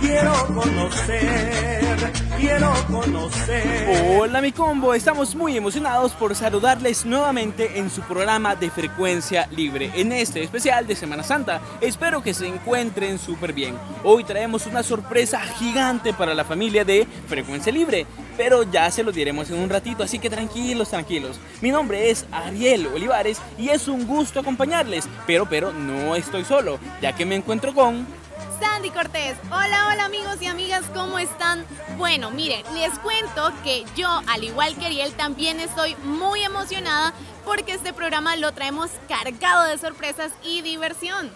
Quiero conocer, quiero conocer. Hola mi combo, estamos muy emocionados por saludarles nuevamente en su programa de frecuencia libre, en este especial de Semana Santa. Espero que se encuentren súper bien. Hoy traemos una sorpresa gigante para la familia de Frecuencia Libre, pero ya se lo diremos en un ratito, así que tranquilos, tranquilos. Mi nombre es Ariel Olivares y es un gusto acompañarles, pero, pero no estoy solo, ya que me encuentro con... Sandy Cortés. Hola, hola amigos y amigas, ¿cómo están? Bueno, miren, les cuento que yo, al igual que Ariel, también estoy muy emocionada porque este programa lo traemos cargado de sorpresas y diversión.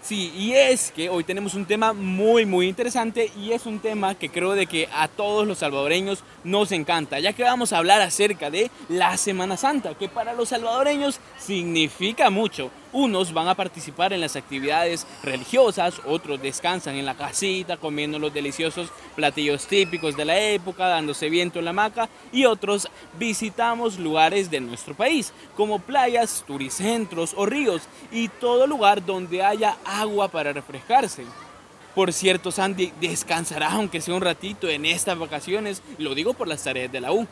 Sí, y es que hoy tenemos un tema muy muy interesante y es un tema que creo de que a todos los salvadoreños nos encanta, ya que vamos a hablar acerca de la Semana Santa, que para los salvadoreños significa mucho. Unos van a participar en las actividades religiosas, otros descansan en la casita comiendo los deliciosos platillos típicos de la época, dándose viento en la hamaca y otros visitamos lugares de nuestro país, como playas, turicentros o ríos y todo lugar donde haya agua para refrescarse. Por cierto, Sandy, descansará aunque sea un ratito en estas vacaciones, lo digo por las tareas de la U.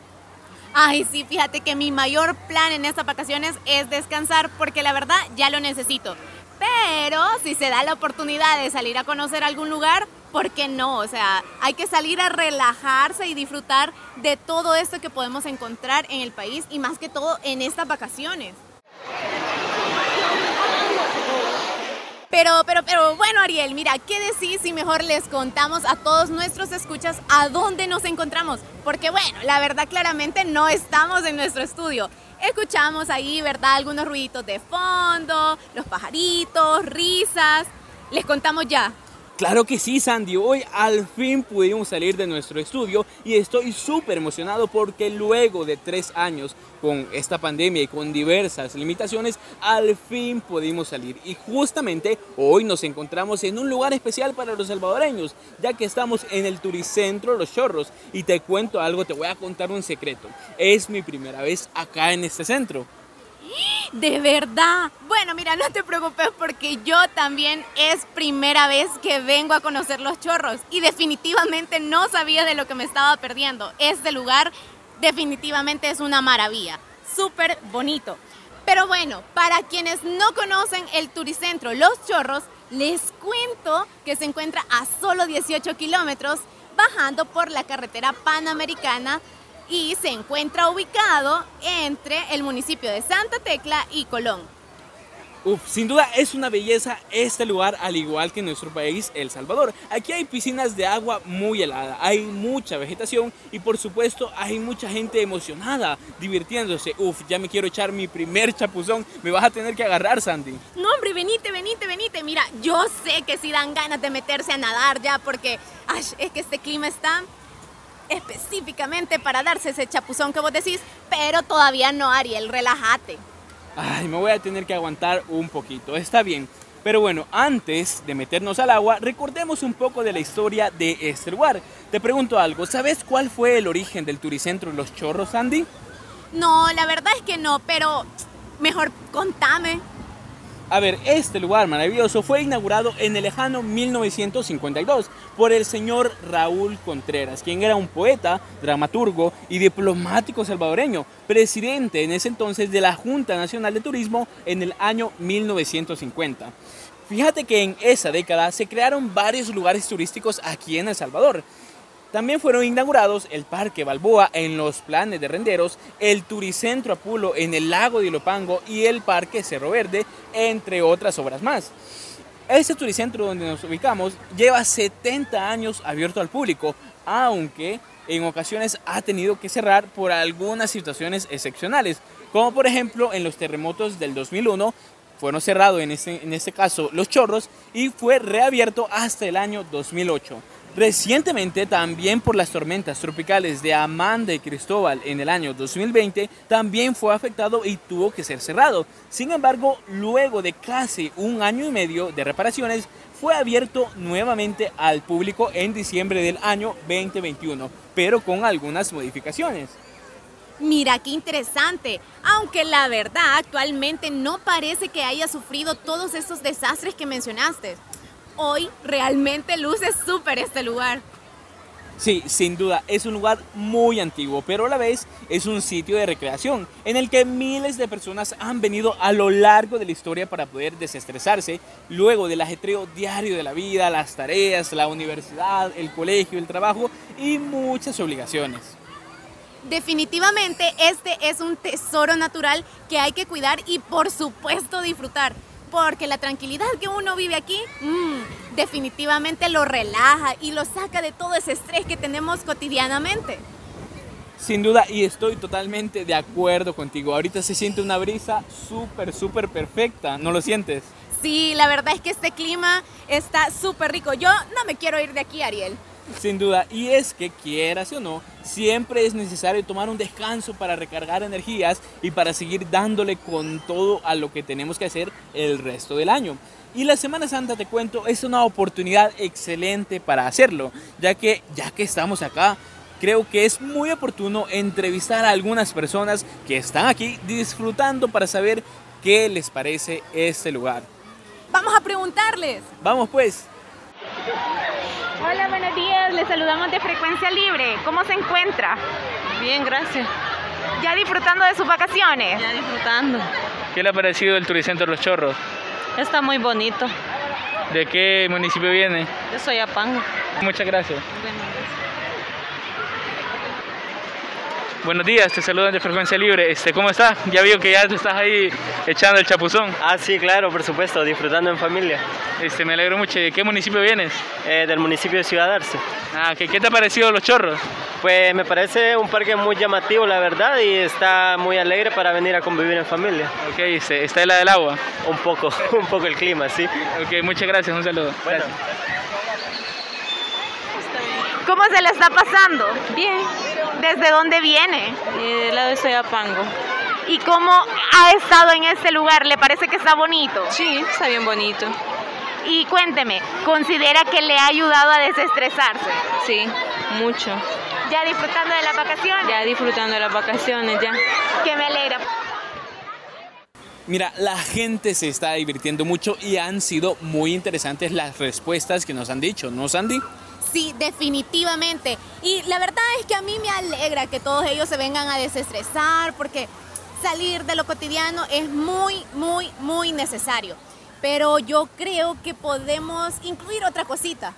Ay, sí, fíjate que mi mayor plan en estas vacaciones es descansar porque la verdad ya lo necesito. Pero si se da la oportunidad de salir a conocer algún lugar, ¿por qué no? O sea, hay que salir a relajarse y disfrutar de todo esto que podemos encontrar en el país y más que todo en estas vacaciones. Pero, pero, pero, bueno, Ariel, mira, ¿qué decís si mejor les contamos a todos nuestros escuchas a dónde nos encontramos? Porque, bueno, la verdad, claramente no estamos en nuestro estudio. Escuchamos ahí, ¿verdad? Algunos ruiditos de fondo, los pajaritos, risas. Les contamos ya. Claro que sí, Sandy. Hoy al fin pudimos salir de nuestro estudio y estoy súper emocionado porque luego de tres años con esta pandemia y con diversas limitaciones, al fin pudimos salir. Y justamente hoy nos encontramos en un lugar especial para los salvadoreños, ya que estamos en el Turicentro Los Chorros. Y te cuento algo, te voy a contar un secreto. Es mi primera vez acá en este centro. De verdad. Bueno, mira, no te preocupes porque yo también es primera vez que vengo a conocer los chorros y definitivamente no sabía de lo que me estaba perdiendo. Este lugar definitivamente es una maravilla. Súper bonito. Pero bueno, para quienes no conocen el Turicentro Los Chorros, les cuento que se encuentra a solo 18 kilómetros bajando por la carretera panamericana y se encuentra ubicado entre el municipio de Santa Tecla y Colón. Uf, sin duda es una belleza este lugar al igual que nuestro país, El Salvador. Aquí hay piscinas de agua muy helada, hay mucha vegetación y por supuesto hay mucha gente emocionada, divirtiéndose. Uf, ya me quiero echar mi primer chapuzón, me vas a tener que agarrar Sandy. No hombre, venite, venite, venite. Mira, yo sé que si dan ganas de meterse a nadar ya porque ay, es que este clima está específicamente para darse ese chapuzón que vos decís, pero todavía no, Ariel, relájate. Ay, me voy a tener que aguantar un poquito, está bien. Pero bueno, antes de meternos al agua, recordemos un poco de la historia de este lugar. Te pregunto algo, ¿sabes cuál fue el origen del turicentro Los Chorros, Andy? No, la verdad es que no, pero mejor contame. A ver, este lugar maravilloso fue inaugurado en el lejano 1952 por el señor Raúl Contreras, quien era un poeta, dramaturgo y diplomático salvadoreño, presidente en ese entonces de la Junta Nacional de Turismo en el año 1950. Fíjate que en esa década se crearon varios lugares turísticos aquí en El Salvador. También fueron inaugurados el Parque Balboa en los planes de Renderos, el Turicentro Apulo en el lago de Ilopango y el Parque Cerro Verde, entre otras obras más. Este turicentro donde nos ubicamos lleva 70 años abierto al público, aunque en ocasiones ha tenido que cerrar por algunas situaciones excepcionales, como por ejemplo en los terremotos del 2001 fueron cerrados en este, en este caso los chorros y fue reabierto hasta el año 2008. Recientemente, también por las tormentas tropicales de Amanda y Cristóbal en el año 2020, también fue afectado y tuvo que ser cerrado. Sin embargo, luego de casi un año y medio de reparaciones, fue abierto nuevamente al público en diciembre del año 2021, pero con algunas modificaciones. Mira, qué interesante. Aunque la verdad actualmente no parece que haya sufrido todos esos desastres que mencionaste. Hoy realmente luce súper este lugar. Sí, sin duda, es un lugar muy antiguo, pero a la vez es un sitio de recreación en el que miles de personas han venido a lo largo de la historia para poder desestresarse luego del ajetreo diario de la vida, las tareas, la universidad, el colegio, el trabajo y muchas obligaciones. Definitivamente este es un tesoro natural que hay que cuidar y por supuesto disfrutar porque la tranquilidad que uno vive aquí mm, definitivamente lo relaja y lo saca de todo ese estrés que tenemos cotidianamente. Sin duda, y estoy totalmente de acuerdo contigo. Ahorita se siente una brisa súper, súper perfecta, ¿no lo sientes? Sí, la verdad es que este clima está súper rico. Yo no me quiero ir de aquí, Ariel. Sin duda, y es que quieras o no, siempre es necesario tomar un descanso para recargar energías y para seguir dándole con todo a lo que tenemos que hacer el resto del año. Y la Semana Santa, te cuento, es una oportunidad excelente para hacerlo, ya que ya que estamos acá, creo que es muy oportuno entrevistar a algunas personas que están aquí disfrutando para saber qué les parece este lugar. Vamos a preguntarles. Vamos pues. Hola, buenos días. Le saludamos de Frecuencia Libre. ¿Cómo se encuentra? Bien, gracias. ¿Ya disfrutando de sus vacaciones? Ya disfrutando. ¿Qué le ha parecido el Turicentro Los Chorros? Está muy bonito. ¿De qué municipio viene? Yo soy Apango. Muchas gracias. Buenos días, te saludan de Frecuencia Libre. Este, ¿Cómo estás? Ya veo que ya te estás ahí echando el chapuzón. Ah, sí, claro, por supuesto, disfrutando en familia. Este, me alegro mucho. ¿De qué municipio vienes? Eh, del municipio de Ciudad Arce. Ah, ¿qué, ¿qué te ha parecido Los Chorros? Pues me parece un parque muy llamativo, la verdad, y está muy alegre para venir a convivir en familia. Ok, este, ¿está helada el agua? Un poco, un poco el clima, sí. Ok, muchas gracias, un saludo. Bueno. Gracias. ¿Cómo se le está pasando? Bien. ¿Desde dónde viene? Y del lado de Soyapango. ¿Y cómo ha estado en este lugar? ¿Le parece que está bonito? Sí, está bien bonito. Y cuénteme, ¿considera que le ha ayudado a desestresarse? Sí, mucho. ¿Ya disfrutando de las vacaciones? Ya disfrutando de las vacaciones ya. Que me alegra. Mira, la gente se está divirtiendo mucho y han sido muy interesantes las respuestas que nos han dicho, ¿no, Sandy? Sí, definitivamente. Y la verdad es que a mí me alegra que todos ellos se vengan a desestresar porque salir de lo cotidiano es muy, muy, muy necesario. Pero yo creo que podemos incluir otra cosita.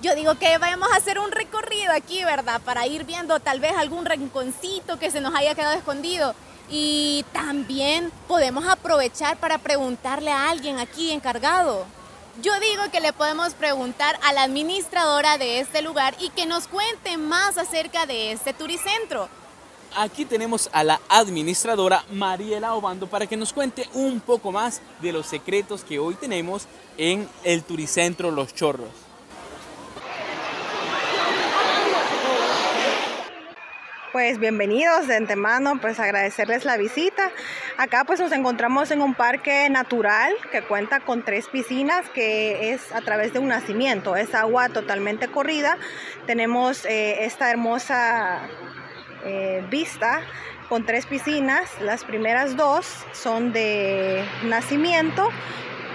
Yo digo que vayamos a hacer un recorrido aquí, ¿verdad? Para ir viendo tal vez algún rinconcito que se nos haya quedado escondido. Y también podemos aprovechar para preguntarle a alguien aquí encargado. Yo digo que le podemos preguntar a la administradora de este lugar y que nos cuente más acerca de este turicentro. Aquí tenemos a la administradora Mariela Obando para que nos cuente un poco más de los secretos que hoy tenemos en el Turicentro Los Chorros. Pues bienvenidos de antemano, pues agradecerles la visita. Acá pues nos encontramos en un parque natural que cuenta con tres piscinas que es a través de un nacimiento, es agua totalmente corrida. Tenemos eh, esta hermosa eh, vista con tres piscinas, las primeras dos son de nacimiento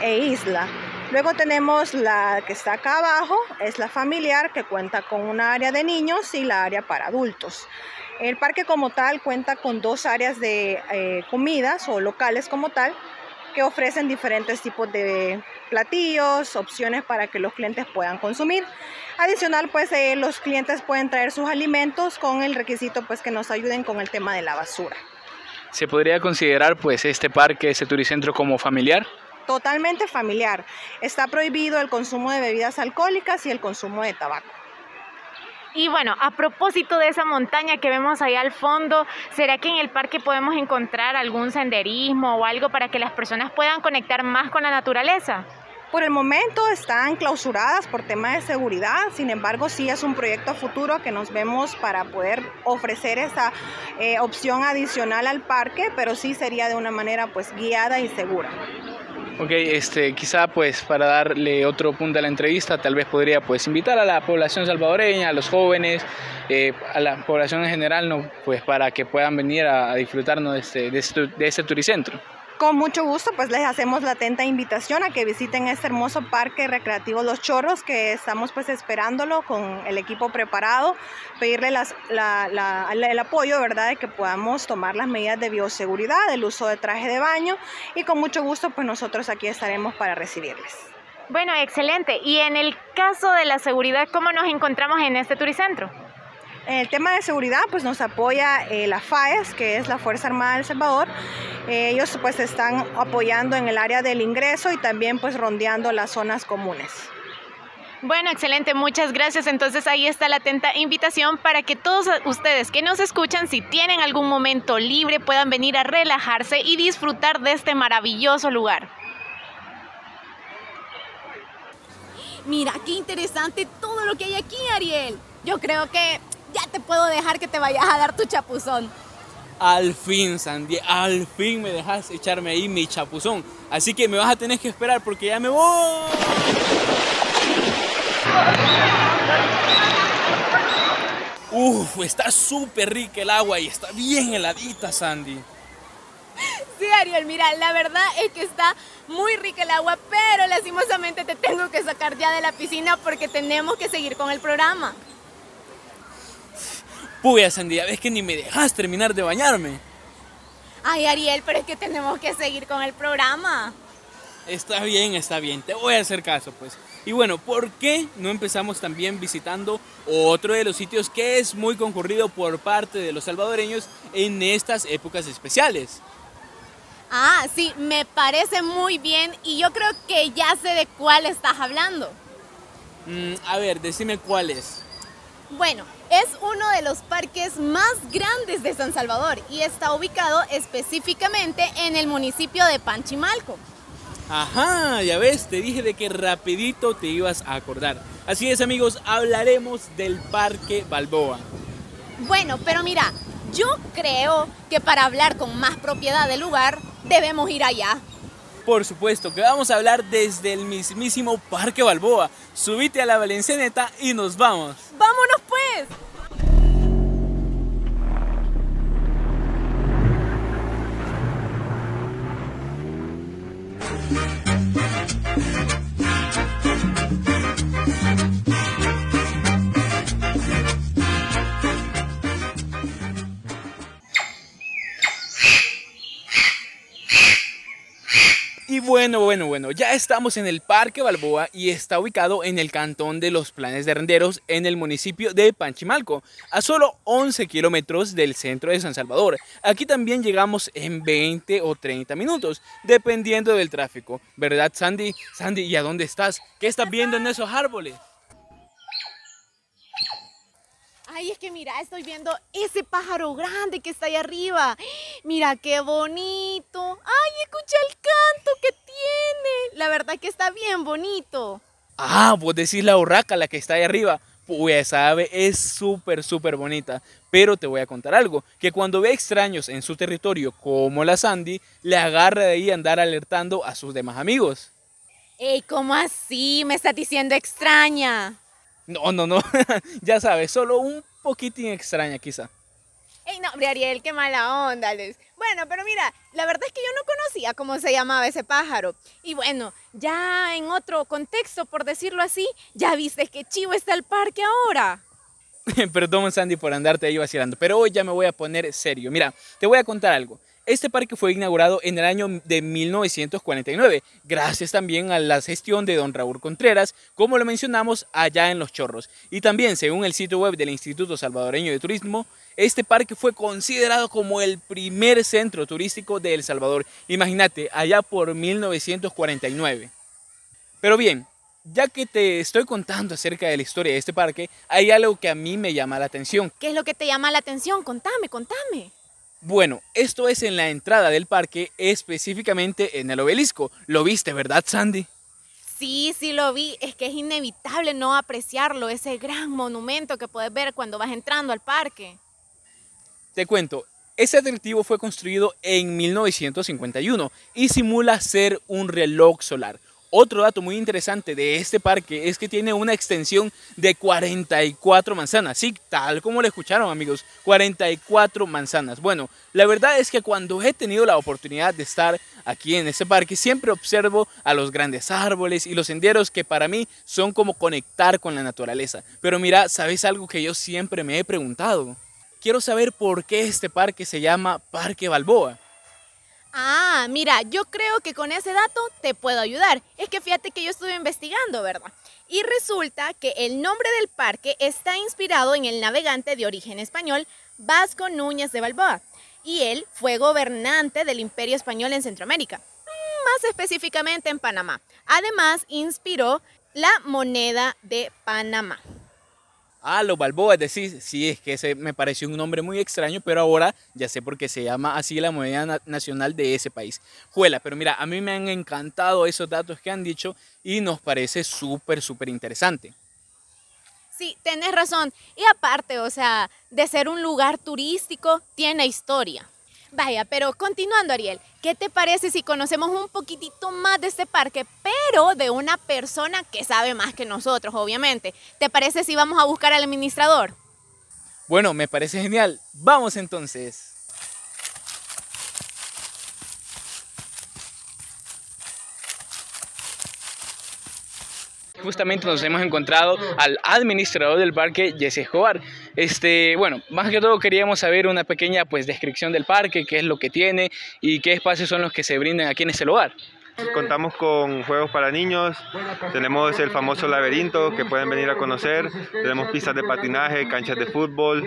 e isla. Luego tenemos la que está acá abajo, es la familiar que cuenta con una área de niños y la área para adultos. El parque como tal cuenta con dos áreas de eh, comidas o locales como tal que ofrecen diferentes tipos de platillos, opciones para que los clientes puedan consumir. Adicional, pues eh, los clientes pueden traer sus alimentos con el requisito pues que nos ayuden con el tema de la basura. ¿Se podría considerar pues este parque, este turicentro como familiar? totalmente familiar. Está prohibido el consumo de bebidas alcohólicas y el consumo de tabaco. Y bueno, a propósito de esa montaña que vemos ahí al fondo, ¿será que en el parque podemos encontrar algún senderismo o algo para que las personas puedan conectar más con la naturaleza? Por el momento están clausuradas por tema de seguridad, sin embargo sí es un proyecto futuro que nos vemos para poder ofrecer esa eh, opción adicional al parque, pero sí sería de una manera pues guiada y segura. Ok, este, quizá pues para darle otro punto a la entrevista, tal vez podría pues invitar a la población salvadoreña, a los jóvenes, eh, a la población en general, ¿no? pues para que puedan venir a, disfrutarnos de este, de este, de este turicentro. Con mucho gusto, pues les hacemos la atenta invitación a que visiten este hermoso parque recreativo Los Chorros, que estamos pues esperándolo con el equipo preparado, pedirle el apoyo, ¿verdad?, de que podamos tomar las medidas de bioseguridad, el uso de traje de baño y con mucho gusto pues nosotros aquí estaremos para recibirles. Bueno, excelente. Y en el caso de la seguridad, ¿cómo nos encontramos en este turicentro? En el tema de seguridad, pues nos apoya eh, la FAES, que es la Fuerza Armada del Salvador. Eh, ellos pues están apoyando en el área del ingreso y también pues rondeando las zonas comunes. Bueno, excelente, muchas gracias. Entonces ahí está la atenta invitación para que todos ustedes que nos escuchan, si tienen algún momento libre, puedan venir a relajarse y disfrutar de este maravilloso lugar. Mira, qué interesante todo lo que hay aquí, Ariel. Yo creo que ya te puedo dejar que te vayas a dar tu chapuzón. Al fin, Sandy, al fin me dejas echarme ahí mi chapuzón. Así que me vas a tener que esperar porque ya me voy. Uf, está súper rica el agua y está bien heladita, Sandy. Sí, Ariel, mira, la verdad es que está muy rica el agua, pero lastimosamente te tengo que sacar ya de la piscina porque tenemos que seguir con el programa. Puya, Sandía, ves que ni me dejas terminar de bañarme. Ay, Ariel, pero es que tenemos que seguir con el programa. Está bien, está bien, te voy a hacer caso, pues. Y bueno, ¿por qué no empezamos también visitando otro de los sitios que es muy concurrido por parte de los salvadoreños en estas épocas especiales? Ah, sí, me parece muy bien y yo creo que ya sé de cuál estás hablando. Mm, a ver, decime cuál es. Bueno, es uno de los parques más grandes de San Salvador y está ubicado específicamente en el municipio de Panchimalco. Ajá, ya ves, te dije de que rapidito te ibas a acordar. Así es amigos, hablaremos del Parque Balboa. Bueno, pero mira, yo creo que para hablar con más propiedad del lugar, debemos ir allá. Por supuesto que vamos a hablar desde el mismísimo Parque Balboa. Subite a la Valencianeta y nos vamos. ¡Vámonos pues! Estamos en el Parque Balboa y está ubicado en el cantón de los Planes de Renderos en el municipio de Panchimalco, a solo 11 kilómetros del centro de San Salvador. Aquí también llegamos en 20 o 30 minutos, dependiendo del tráfico. ¿Verdad, Sandy? Sandy, ¿y a dónde estás? ¿Qué estás viendo en esos árboles? Ay, es que mira, estoy viendo ese pájaro grande que está ahí arriba. Mira qué bonito. Ay, escucha el canto que tiene. La verdad que está bien bonito. Ah, vos decís la urraca, la que está ahí arriba. Pues esa ave es súper, súper bonita. Pero te voy a contar algo, que cuando ve extraños en su territorio, como la Sandy, le agarra de ahí andar alertando a sus demás amigos. Ey, ¿cómo así? Me estás diciendo extraña. No, no, no. ya sabes, solo un poquitín extraña quizá. Ey, no, hombre, Ariel, qué mala onda, Les. Bueno, pero mira, la verdad es que yo no conocía cómo se llamaba ese pájaro. Y bueno, ya en otro contexto, por decirlo así, ya viste que chivo está el parque ahora. Perdón, Sandy, por andarte ahí vacilando, pero hoy ya me voy a poner serio. Mira, te voy a contar algo. Este parque fue inaugurado en el año de 1949, gracias también a la gestión de don Raúl Contreras, como lo mencionamos allá en Los Chorros. Y también, según el sitio web del Instituto Salvadoreño de Turismo, este parque fue considerado como el primer centro turístico de El Salvador. Imagínate, allá por 1949. Pero bien, ya que te estoy contando acerca de la historia de este parque, hay algo que a mí me llama la atención. ¿Qué es lo que te llama la atención? Contame, contame. Bueno, esto es en la entrada del parque, específicamente en el obelisco. ¿Lo viste, verdad, Sandy? Sí, sí lo vi. Es que es inevitable no apreciarlo, ese gran monumento que puedes ver cuando vas entrando al parque. Te cuento, ese atractivo fue construido en 1951 y simula ser un reloj solar. Otro dato muy interesante de este parque es que tiene una extensión de 44 manzanas. Sí, tal como lo escucharon amigos, 44 manzanas. Bueno, la verdad es que cuando he tenido la oportunidad de estar aquí en este parque, siempre observo a los grandes árboles y los senderos que para mí son como conectar con la naturaleza. Pero mira, ¿sabes algo que yo siempre me he preguntado? Quiero saber por qué este parque se llama Parque Balboa. Ah, mira, yo creo que con ese dato te puedo ayudar. Es que fíjate que yo estuve investigando, ¿verdad? Y resulta que el nombre del parque está inspirado en el navegante de origen español Vasco Núñez de Balboa. Y él fue gobernante del Imperio Español en Centroamérica, mm, más específicamente en Panamá. Además, inspiró la moneda de Panamá. Ah, los Balboa, es decir, sí, es que ese me pareció un nombre muy extraño, pero ahora ya sé por qué se llama así la moneda nacional de ese país. Juela, pero mira, a mí me han encantado esos datos que han dicho y nos parece súper, súper interesante. Sí, tenés razón. Y aparte, o sea, de ser un lugar turístico, tiene historia. Vaya, pero continuando, Ariel, ¿qué te parece si conocemos un poquitito más de este parque, pero de una persona que sabe más que nosotros, obviamente? ¿Te parece si vamos a buscar al administrador? Bueno, me parece genial. Vamos entonces. justamente nos hemos encontrado al administrador del parque, Jesse Escobar. Este, bueno, más que todo queríamos saber una pequeña pues descripción del parque, qué es lo que tiene y qué espacios son los que se brindan aquí en este lugar. Contamos con juegos para niños, tenemos el famoso laberinto que pueden venir a conocer, tenemos pistas de patinaje, canchas de fútbol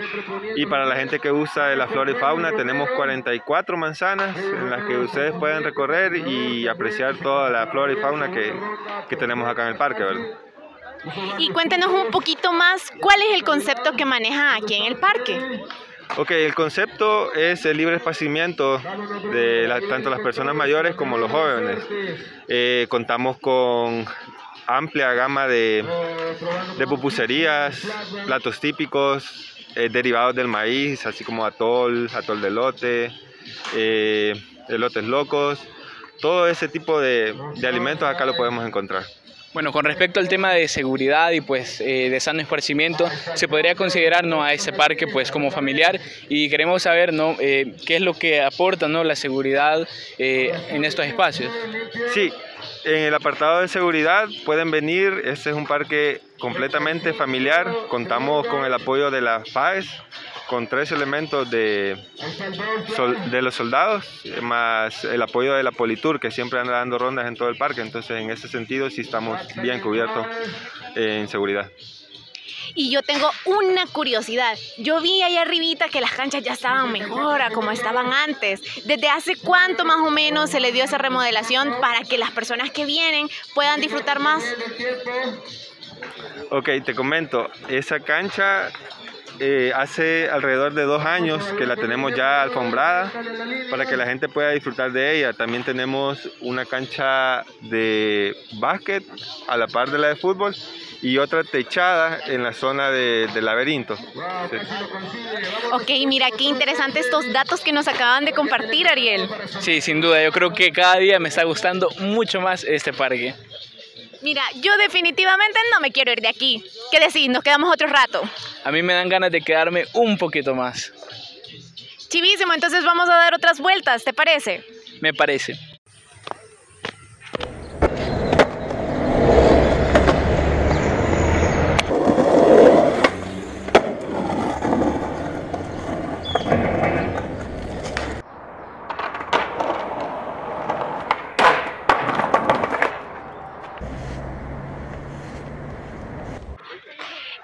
y para la gente que de la flora y fauna tenemos 44 manzanas en las que ustedes pueden recorrer y apreciar toda la flora y fauna que, que tenemos acá en el parque. ¿verdad? Y cuéntenos un poquito más, ¿cuál es el concepto que maneja aquí en el parque? Ok, el concepto es el libre esparcimiento de tanto las personas mayores como los jóvenes. Eh, contamos con amplia gama de, de pupuserías, platos típicos, eh, derivados del maíz, así como atol, atol de lote, eh, elotes locos. Todo ese tipo de, de alimentos acá lo podemos encontrar. Bueno, con respecto al tema de seguridad y pues eh, de sano esparcimiento, se podría considerar a ese parque pues como familiar y queremos saber ¿no? Eh, qué es lo que aporta ¿no? la seguridad eh, en estos espacios. Sí, en el apartado de seguridad pueden venir, este es un parque completamente familiar, contamos con el apoyo de la FAES, con tres elementos de, de los soldados, más el apoyo de la Politur, que siempre anda dando rondas en todo el parque. Entonces, en ese sentido, sí estamos bien cubiertos en seguridad. Y yo tengo una curiosidad. Yo vi ahí arribita que las canchas ya estaban mejor a como estaban antes. ¿Desde hace cuánto más o menos se le dio esa remodelación para que las personas que vienen puedan disfrutar más? Ok, te comento. Esa cancha eh, hace alrededor de dos años que la tenemos ya alfombrada para que la gente pueda disfrutar de ella. También tenemos una cancha de básquet a la par de la de fútbol y otra techada en la zona de, del laberinto. Ok, mira, qué interesantes estos datos que nos acaban de compartir, Ariel. Sí, sin duda, yo creo que cada día me está gustando mucho más este parque. Mira, yo definitivamente no me quiero ir de aquí. ¿Qué decís? ¿Nos quedamos otro rato? A mí me dan ganas de quedarme un poquito más. Chivísimo, entonces vamos a dar otras vueltas, ¿te parece? Me parece.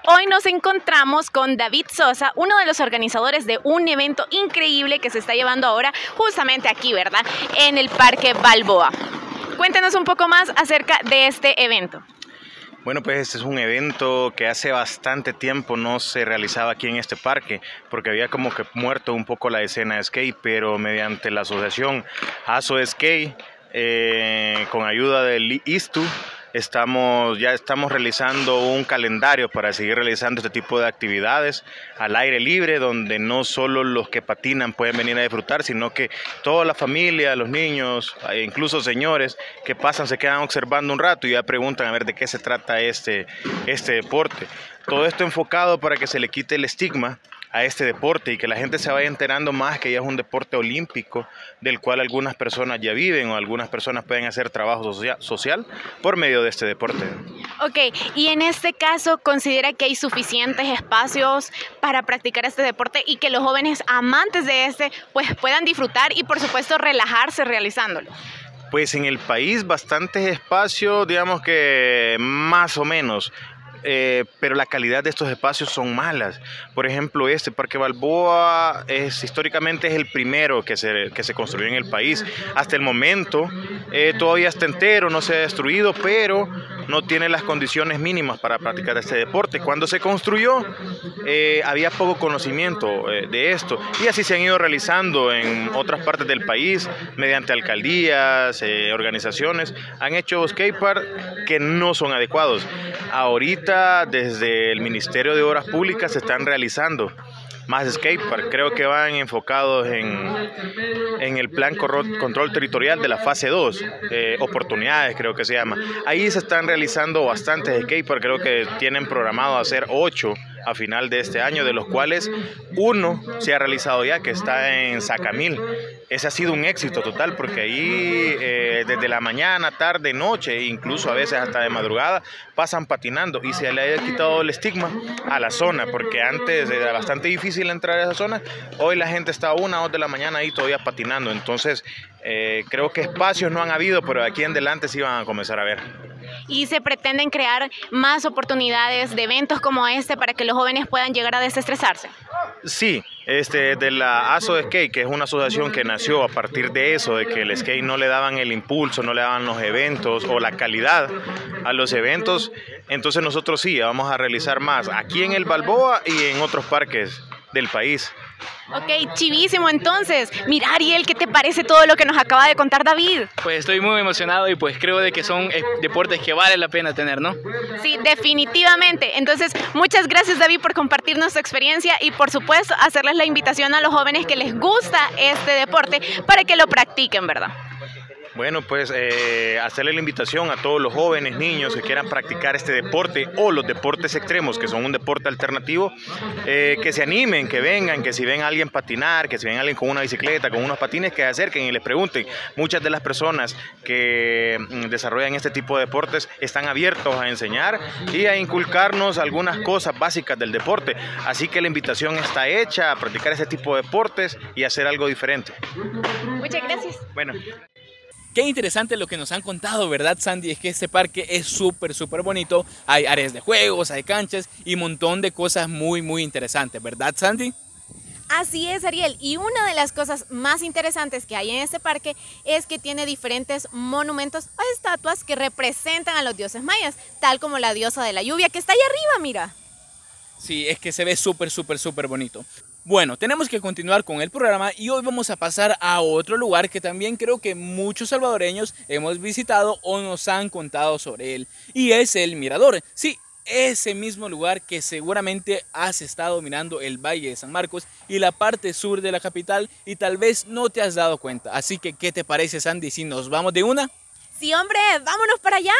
Hoy nos encontramos con David Sosa, uno de los organizadores de un evento increíble que se está llevando ahora justamente aquí, ¿verdad? En el Parque Balboa. Cuéntenos un poco más acerca de este evento. Bueno, pues este es un evento que hace bastante tiempo no se realizaba aquí en este parque, porque había como que muerto un poco la escena de skate, pero mediante la asociación ASO Skate, eh, con ayuda del ISTU, Estamos, ya estamos realizando un calendario para seguir realizando este tipo de actividades al aire libre, donde no solo los que patinan pueden venir a disfrutar, sino que toda la familia, los niños, e incluso señores que pasan, se quedan observando un rato y ya preguntan a ver de qué se trata este, este deporte. Todo esto enfocado para que se le quite el estigma a este deporte y que la gente se vaya enterando más que ya es un deporte olímpico del cual algunas personas ya viven o algunas personas pueden hacer trabajo social, por medio de este deporte. Ok, y en este caso considera que hay suficientes espacios para practicar este deporte y que los jóvenes amantes de este pues puedan disfrutar y por supuesto relajarse realizándolo. Pues en el país bastantes espacios, digamos que más o menos. Eh, pero la calidad de estos espacios son malas. Por ejemplo, este Parque Balboa es históricamente es el primero que se, que se construyó en el país. Hasta el momento eh, todavía está entero, no se ha destruido, pero no tiene las condiciones mínimas para practicar este deporte. Cuando se construyó eh, había poco conocimiento de esto y así se han ido realizando en otras partes del país mediante alcaldías, organizaciones, han hecho skatepark que no son adecuados. Ahorita desde el Ministerio de Obras Públicas se están realizando más skatepark. Creo que van enfocados en, en el plan control territorial de la fase 2, eh, oportunidades creo que se llama. Ahí se están realizando bastantes skatepark, creo que tienen programado hacer 8 a final de este año, de los cuales uno se ha realizado ya, que está en Sacamil. Ese ha sido un éxito total, porque ahí eh, desde la mañana, tarde, noche, incluso a veces hasta de madrugada, pasan patinando y se le ha quitado el estigma a la zona, porque antes era bastante difícil entrar a esa zona. Hoy la gente está a una o dos de la mañana ahí todavía patinando, entonces eh, creo que espacios no han habido, pero de aquí en adelante sí van a comenzar a ver y se pretenden crear más oportunidades de eventos como este para que los jóvenes puedan llegar a desestresarse. Sí, este, de la ASO Skate, que es una asociación que nació a partir de eso, de que el skate no le daban el impulso, no le daban los eventos o la calidad a los eventos, entonces nosotros sí, vamos a realizar más aquí en el Balboa y en otros parques del país. Ok, chivísimo entonces. Mira Ariel, ¿qué te parece todo lo que nos acaba de contar David? Pues estoy muy emocionado y pues creo de que son eh, deportes que vale la pena tener, ¿no? Sí, definitivamente. Entonces, muchas gracias David por compartirnos tu experiencia y por supuesto hacerles la invitación a los jóvenes que les gusta este deporte para que lo practiquen, ¿verdad? Bueno, pues eh, hacerle la invitación a todos los jóvenes, niños que quieran practicar este deporte o los deportes extremos, que son un deporte alternativo, eh, que se animen, que vengan, que si ven a alguien patinar, que si ven a alguien con una bicicleta, con unos patines, que se acerquen y les pregunten. Muchas de las personas que mm, desarrollan este tipo de deportes están abiertos a enseñar y a inculcarnos algunas cosas básicas del deporte. Así que la invitación está hecha a practicar este tipo de deportes y hacer algo diferente. Muchas gracias. Bueno. Qué interesante lo que nos han contado, ¿verdad, Sandy? Es que este parque es súper, súper bonito. Hay áreas de juegos, hay canchas y un montón de cosas muy, muy interesantes, ¿verdad, Sandy? Así es, Ariel. Y una de las cosas más interesantes que hay en este parque es que tiene diferentes monumentos o estatuas que representan a los dioses mayas, tal como la diosa de la lluvia que está ahí arriba, mira. Sí, es que se ve súper, súper, súper bonito. Bueno, tenemos que continuar con el programa y hoy vamos a pasar a otro lugar que también creo que muchos salvadoreños hemos visitado o nos han contado sobre él. Y es el Mirador. Sí, ese mismo lugar que seguramente has estado mirando el Valle de San Marcos y la parte sur de la capital y tal vez no te has dado cuenta. Así que, ¿qué te parece Sandy si nos vamos de una? Sí, hombre, vámonos para allá.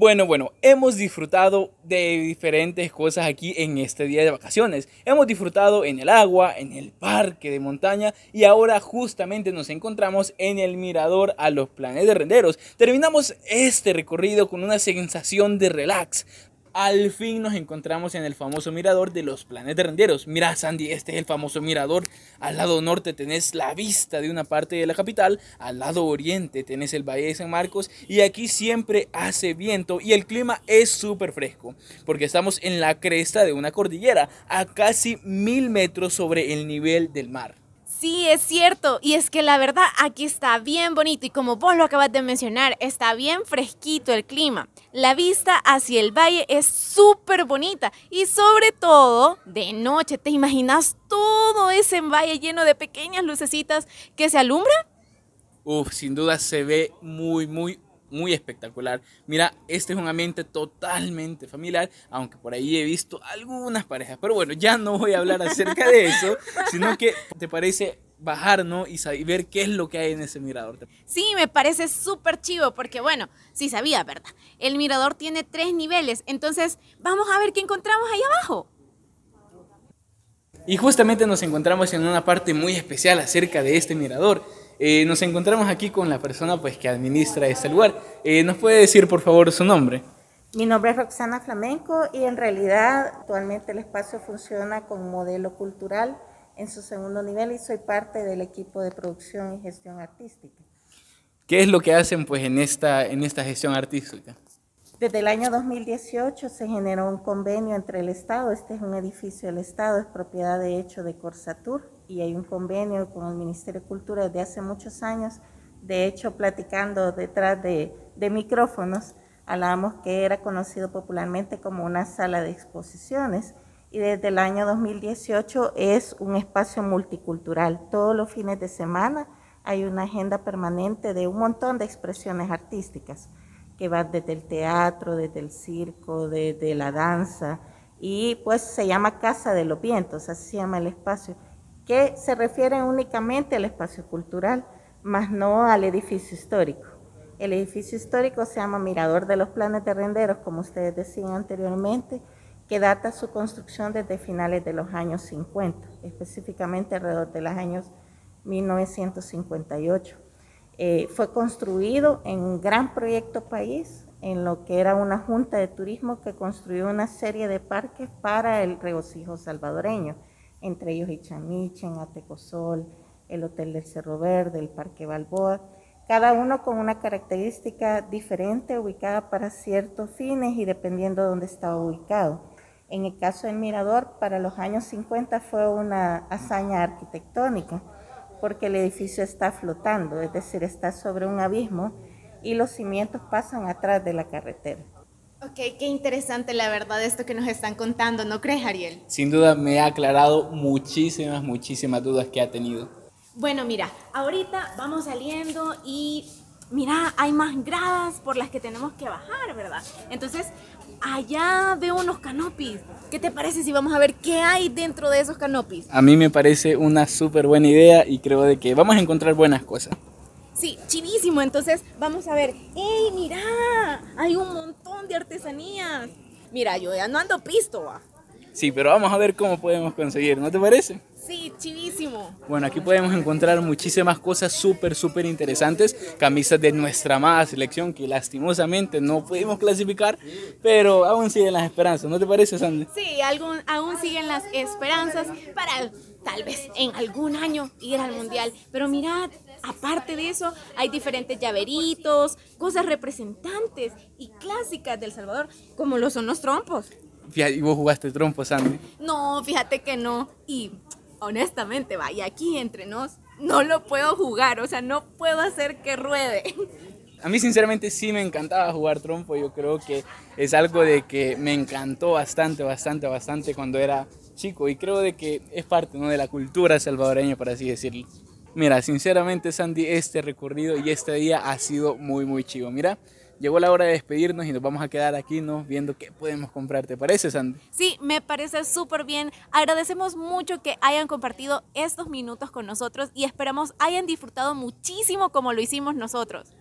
Bueno, bueno, hemos disfrutado de diferentes cosas aquí en este día de vacaciones. Hemos disfrutado en el agua, en el parque de montaña y ahora justamente nos encontramos en el mirador a los planes de renderos. Terminamos este recorrido con una sensación de relax, al fin nos encontramos en el famoso mirador de los planetas renderos. Mira, Sandy, este es el famoso mirador. Al lado norte tenés la vista de una parte de la capital, al lado oriente tenés el Valle de San Marcos y aquí siempre hace viento y el clima es súper fresco porque estamos en la cresta de una cordillera a casi mil metros sobre el nivel del mar. Sí, es cierto. Y es que la verdad aquí está bien bonito y como vos lo acabas de mencionar, está bien fresquito el clima. La vista hacia el valle es súper bonita y sobre todo de noche. ¿Te imaginas todo ese valle lleno de pequeñas lucecitas que se alumbran? Uf, sin duda se ve muy, muy, muy espectacular. Mira, este es un ambiente totalmente familiar, aunque por ahí he visto algunas parejas. Pero bueno, ya no voy a hablar acerca de eso, sino que te parece bajar, ¿no? Y ver qué es lo que hay en ese mirador. Sí, me parece súper chivo, porque bueno, sí sabía, ¿verdad? El mirador tiene tres niveles, entonces vamos a ver qué encontramos ahí abajo. Y justamente nos encontramos en una parte muy especial acerca de este mirador. Eh, nos encontramos aquí con la persona pues, que administra este lugar. Eh, ¿Nos puede decir por favor su nombre? Mi nombre es Roxana Flamenco y en realidad actualmente el espacio funciona con modelo cultural en su segundo nivel y soy parte del equipo de producción y gestión artística. ¿Qué es lo que hacen pues en esta, en esta gestión artística? Desde el año 2018 se generó un convenio entre el Estado, este es un edificio del Estado, es propiedad de hecho de Corsatur, y hay un convenio con el Ministerio de Cultura desde hace muchos años. De hecho, platicando detrás de, de micrófonos, hablábamos que era conocido popularmente como una sala de exposiciones y desde el año 2018 es un espacio multicultural. Todos los fines de semana hay una agenda permanente de un montón de expresiones artísticas que va desde el teatro, desde el circo, desde la danza y pues se llama Casa de los Vientos, así se llama el espacio que se refieren únicamente al espacio cultural, más no al edificio histórico. El edificio histórico se llama Mirador de los Planes de Renderos, como ustedes decían anteriormente, que data su construcción desde finales de los años 50, específicamente alrededor de los años 1958. Eh, fue construido en un gran proyecto país, en lo que era una junta de turismo que construyó una serie de parques para el regocijo salvadoreño entre ellos Ichamichen, Atecosol, el Hotel del Cerro Verde, el Parque Balboa, cada uno con una característica diferente ubicada para ciertos fines y dependiendo de dónde estaba ubicado. En el caso del Mirador, para los años 50 fue una hazaña arquitectónica, porque el edificio está flotando, es decir, está sobre un abismo y los cimientos pasan atrás de la carretera. Ok, qué interesante la verdad esto que nos están contando, ¿no crees, Ariel? Sin duda me ha aclarado muchísimas, muchísimas dudas que ha tenido. Bueno, mira, ahorita vamos saliendo y mira, hay más gradas por las que tenemos que bajar, ¿verdad? Entonces, allá veo unos canopis. ¿Qué te parece si vamos a ver qué hay dentro de esos canopis? A mí me parece una súper buena idea y creo de que vamos a encontrar buenas cosas. Sí, chivísimo. Entonces, vamos a ver. ¡Ey, mira! Hay un montón de artesanías. Mira, yo ya no ando pisto, va. Sí, pero vamos a ver cómo podemos conseguir, ¿no te parece? Sí, chivísimo. Bueno, aquí podemos encontrar muchísimas cosas súper, súper interesantes. Camisas de nuestra amada selección que lastimosamente no pudimos clasificar, pero aún siguen las esperanzas, ¿no te parece, Sandy? Sí, aún, aún siguen las esperanzas para tal vez en algún año ir al mundial. Pero mirad, Aparte de eso, hay diferentes llaveritos, cosas representantes y clásicas del Salvador, como lo son los trompos. Fíjate, ¿y vos jugaste trompos, Sandy? No, fíjate que no. Y honestamente, vaya, aquí entre nos, no lo puedo jugar, o sea, no puedo hacer que ruede. A mí sinceramente sí me encantaba jugar trompo, yo creo que es algo de que me encantó bastante, bastante, bastante cuando era chico y creo de que es parte ¿no? de la cultura salvadoreña, por así decirlo. Mira, sinceramente Sandy, este recorrido y este día ha sido muy, muy chivo. Mira, llegó la hora de despedirnos y nos vamos a quedar aquí ¿no? viendo qué podemos comprar. ¿Te parece, Sandy? Sí, me parece súper bien. Agradecemos mucho que hayan compartido estos minutos con nosotros y esperamos hayan disfrutado muchísimo como lo hicimos nosotros.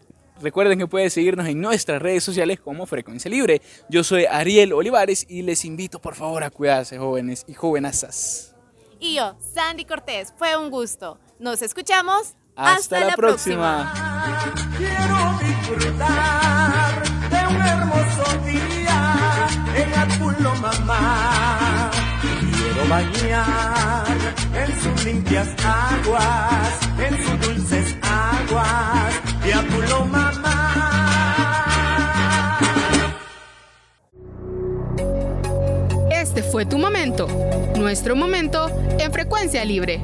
Recuerden que pueden seguirnos en nuestras redes sociales como Frecuencia Libre. Yo soy Ariel Olivares y les invito por favor a cuidarse jóvenes y jovenazas. Y yo, Sandy Cortés, fue un gusto. Nos escuchamos. Hasta, la, próxima. Quiero disfrutar de un hermoso día en Apulo mamá, quiero bañar en sus limpias aguas, en sus dulces aguas de Apulo mamá. Este fue tu momento, nuestro momento en frecuencia libre.